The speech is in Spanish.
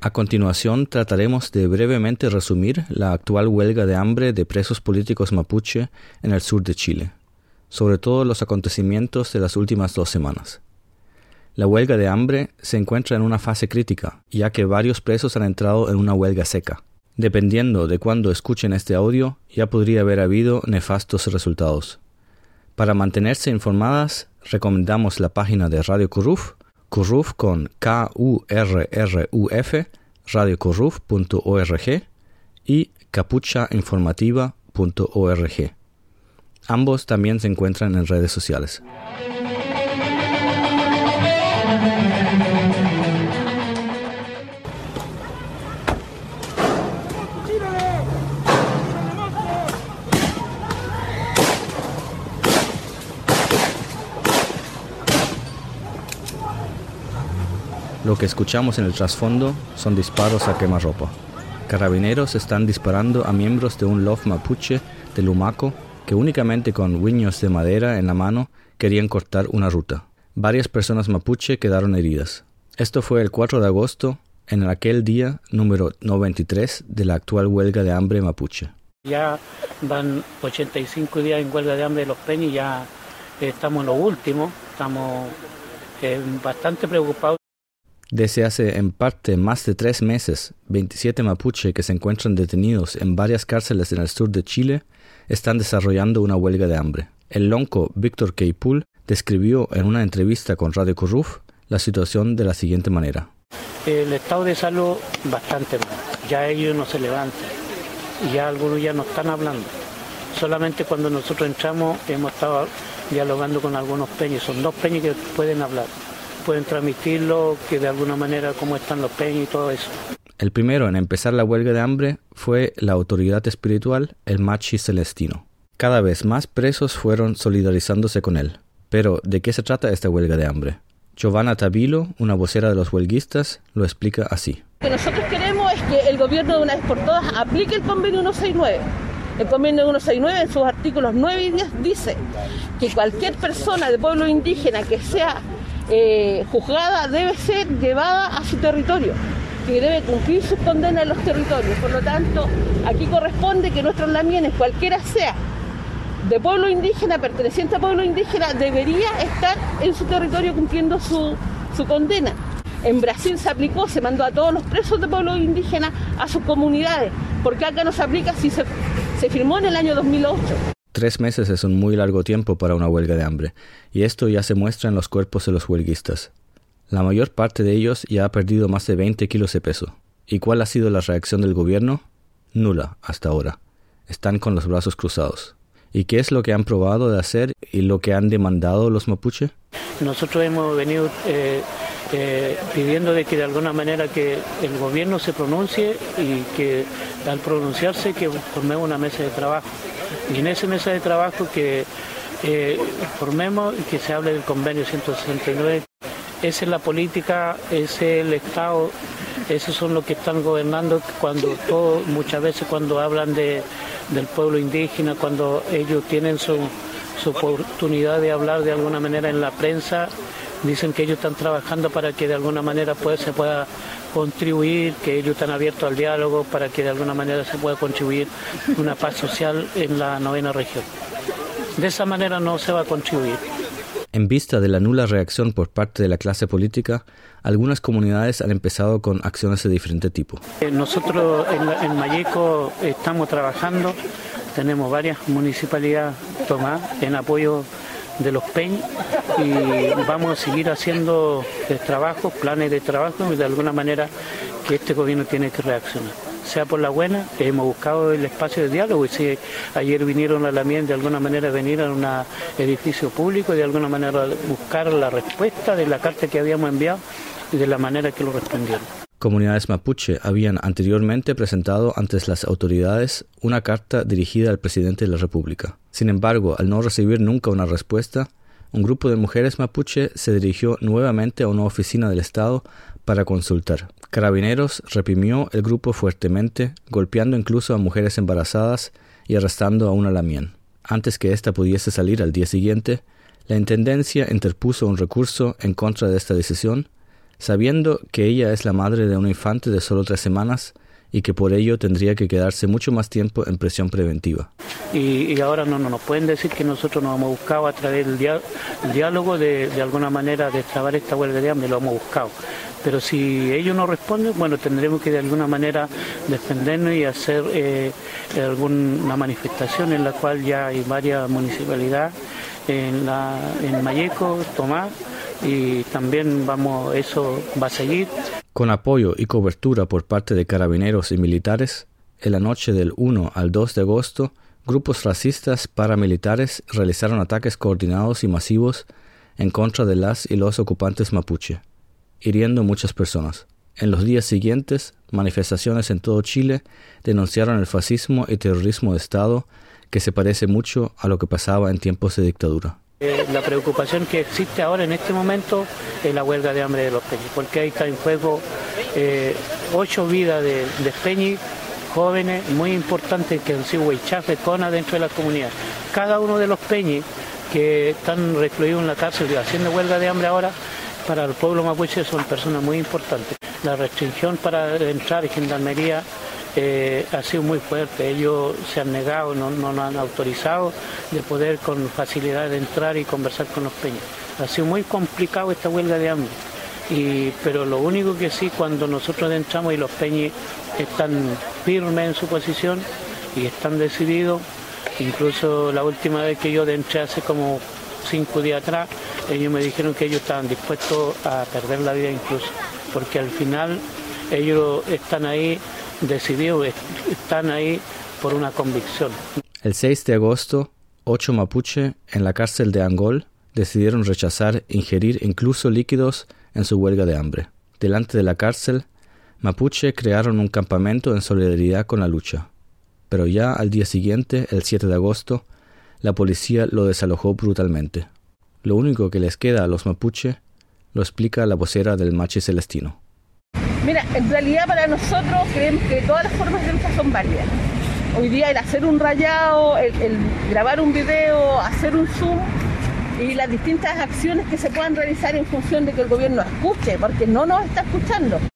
A continuación trataremos de brevemente resumir la actual huelga de hambre de presos políticos mapuche en el sur de Chile, sobre todo los acontecimientos de las últimas dos semanas. La huelga de hambre se encuentra en una fase crítica, ya que varios presos han entrado en una huelga seca. Dependiendo de cuándo escuchen este audio, ya podría haber habido nefastos resultados. Para mantenerse informadas, recomendamos la página de Radio Curruf, Curruf con K-U-R-R-U-F, radiocurruf.org y capuchainformativa.org. Ambos también se encuentran en redes sociales. Lo que escuchamos en el trasfondo son disparos a quemarropa. Carabineros están disparando a miembros de un lof mapuche de Lumaco que únicamente con guiños de madera en la mano querían cortar una ruta. Varias personas mapuche quedaron heridas. Esto fue el 4 de agosto, en aquel día número 93 de la actual huelga de hambre mapuche. Ya van 85 días en huelga de hambre de los peñas ya estamos en lo último, estamos eh, bastante preocupados. Desde hace en parte más de tres meses, 27 mapuche que se encuentran detenidos en varias cárceles en el sur de Chile están desarrollando una huelga de hambre. El lonco Víctor Keipul describió en una entrevista con Radio Curruf la situación de la siguiente manera. El estado de salud bastante mal, ya ellos no se levantan ya algunos ya no están hablando. Solamente cuando nosotros entramos hemos estado dialogando con algunos peñas, son dos peñas que pueden hablar, pueden transmitirlo, que de alguna manera cómo están los peñas y todo eso. El primero en empezar la huelga de hambre fue la autoridad espiritual, el Machi Celestino. Cada vez más presos fueron solidarizándose con él. Pero, ¿de qué se trata esta huelga de hambre? Giovanna Tabilo, una vocera de los huelguistas, lo explica así. Lo que nosotros queremos es que el gobierno de una vez por todas aplique el convenio 169. El convenio 169 en sus artículos 9 y 10 dice que cualquier persona de pueblo indígena que sea eh, juzgada debe ser llevada a su territorio, que debe cumplir sus condenas en los territorios. Por lo tanto, aquí corresponde que nuestros lamienes, cualquiera sea, de pueblo indígena, perteneciente a pueblo indígena, debería estar en su territorio cumpliendo su, condena. En Brasil se aplicó, se mandó a todos los presos de pueblo indígena a sus comunidades, porque acá no se aplica si se, se firmó en el año 2008. Tres meses es un muy largo tiempo para una huelga de hambre, y esto ya se muestra en los cuerpos de los huelguistas. La mayor parte de ellos ya ha perdido más de 20 kilos de peso. ¿Y cuál ha sido la reacción del gobierno? Nula, hasta ahora. Están con los brazos cruzados. ¿Y qué es lo que han probado de hacer y lo que han demandado los mapuche? Nosotros hemos venido eh, eh, pidiendo de que de alguna manera que el gobierno se pronuncie y que al pronunciarse que formemos una mesa de trabajo. Y en esa mesa de trabajo que eh, formemos y que se hable del convenio 169. Esa es la política, ese es el Estado, esos son los que están gobernando cuando todo, muchas veces cuando hablan de, del pueblo indígena, cuando ellos tienen su, su oportunidad de hablar de alguna manera en la prensa, dicen que ellos están trabajando para que de alguna manera pues, se pueda contribuir, que ellos están abiertos al diálogo para que de alguna manera se pueda contribuir una paz social en la novena región. De esa manera no se va a contribuir. En vista de la nula reacción por parte de la clase política, algunas comunidades han empezado con acciones de diferente tipo. Eh, Nosotros en, Mayeco estamos trabajando, tenemos varias municipalidades tomadas en apoyo de los PEñ y vamos a seguir haciendo trabajos, planes de trabajo y de alguna manera que este gobierno tiene que reaccionar. Sea por la buena, hemos buscado el espacio de diálogo y si ayer vinieron a la mía de alguna manera venir a un edificio público y de alguna manera buscar la respuesta de la carta que habíamos enviado y de la manera que lo respondieron. Comunidades mapuche habían anteriormente presentado ante las autoridades una carta dirigida al presidente de la República. Sin embargo, al no recibir nunca una respuesta, un grupo de mujeres mapuche se dirigió nuevamente a una oficina del Estado para consultar. Carabineros reprimió el grupo fuertemente, golpeando incluso a mujeres embarazadas y arrestando a una lamien. Antes que ésta pudiese salir al día siguiente, la Intendencia interpuso un recurso en contra de esta decisión, sabiendo que ella es la madre de un infante de solo tres semanas y que por ello tendría que quedarse mucho más tiempo en prisión preventiva. Y, ahora no, no nos pueden decir que nosotros nos hemos buscado a través del diálogo de, de alguna manera de trabar esta huelga de hambre, lo hemos buscado. Pero si ellos no responden, bueno, tendremos que de alguna manera defendernos y hacer eh, alguna manifestación en la cual ya hay varias municipalidades en, la, en Tomás, y también vamos, eso va a seguir. Con apoyo y cobertura por parte de carabineros y militares, en la noche del 1 al 2 de agosto, grupos racistas paramilitares realizaron ataques coordinados y masivos en contra de las y los ocupantes mapuche, hiriendo muchas personas. En los días siguientes, manifestaciones en todo Chile denunciaron el fascismo y terrorismo de Estado que se parece mucho a lo que pasaba en tiempos de dictadura. Eh, la preocupación que existe ahora en este momento es la huelga de hambre de los peñis, porque ahí está en juego eh, ocho vidas de, de peñis jóvenes muy importantes que han sido huichafe, cona dentro de la comunidad. Cada uno de los peñis que están recluidos en la cárcel haciendo huelga de hambre ahora, para el pueblo mapuche son personas muy importantes. La restricción para entrar en gendarmería eh, ha sido muy fuerte. Ellos se han negado, no nos han autorizado de poder con facilidad entrar y conversar con los peñas. Ha sido muy complicado esta huelga de hambre. Y, pero lo único que sí, cuando nosotros entramos y los peñis están firmes en su posición y están decididos, incluso la última vez que yo entré hace como cinco días atrás, ellos me dijeron que ellos estaban dispuestos a perder la vida incluso, porque al final ellos están ahí decidió están ahí por una convicción. El 6 de agosto, ocho mapuche en la cárcel de Angol decidieron rechazar ingerir incluso líquidos en su huelga de hambre. Delante de la cárcel, mapuche crearon un campamento en solidaridad con la lucha. Pero ya al día siguiente, el 7 de agosto, la policía lo desalojó brutalmente. Lo único que les queda a los mapuche lo explica la vocera del Machi Celestino. Mira, en realidad para nosotros creemos que todas las formas de lucha son varias. Hoy día el hacer un rayado, el, el grabar un video, hacer un zoom y las distintas acciones que se puedan realizar en función de que el gobierno escuche, porque no nos está escuchando.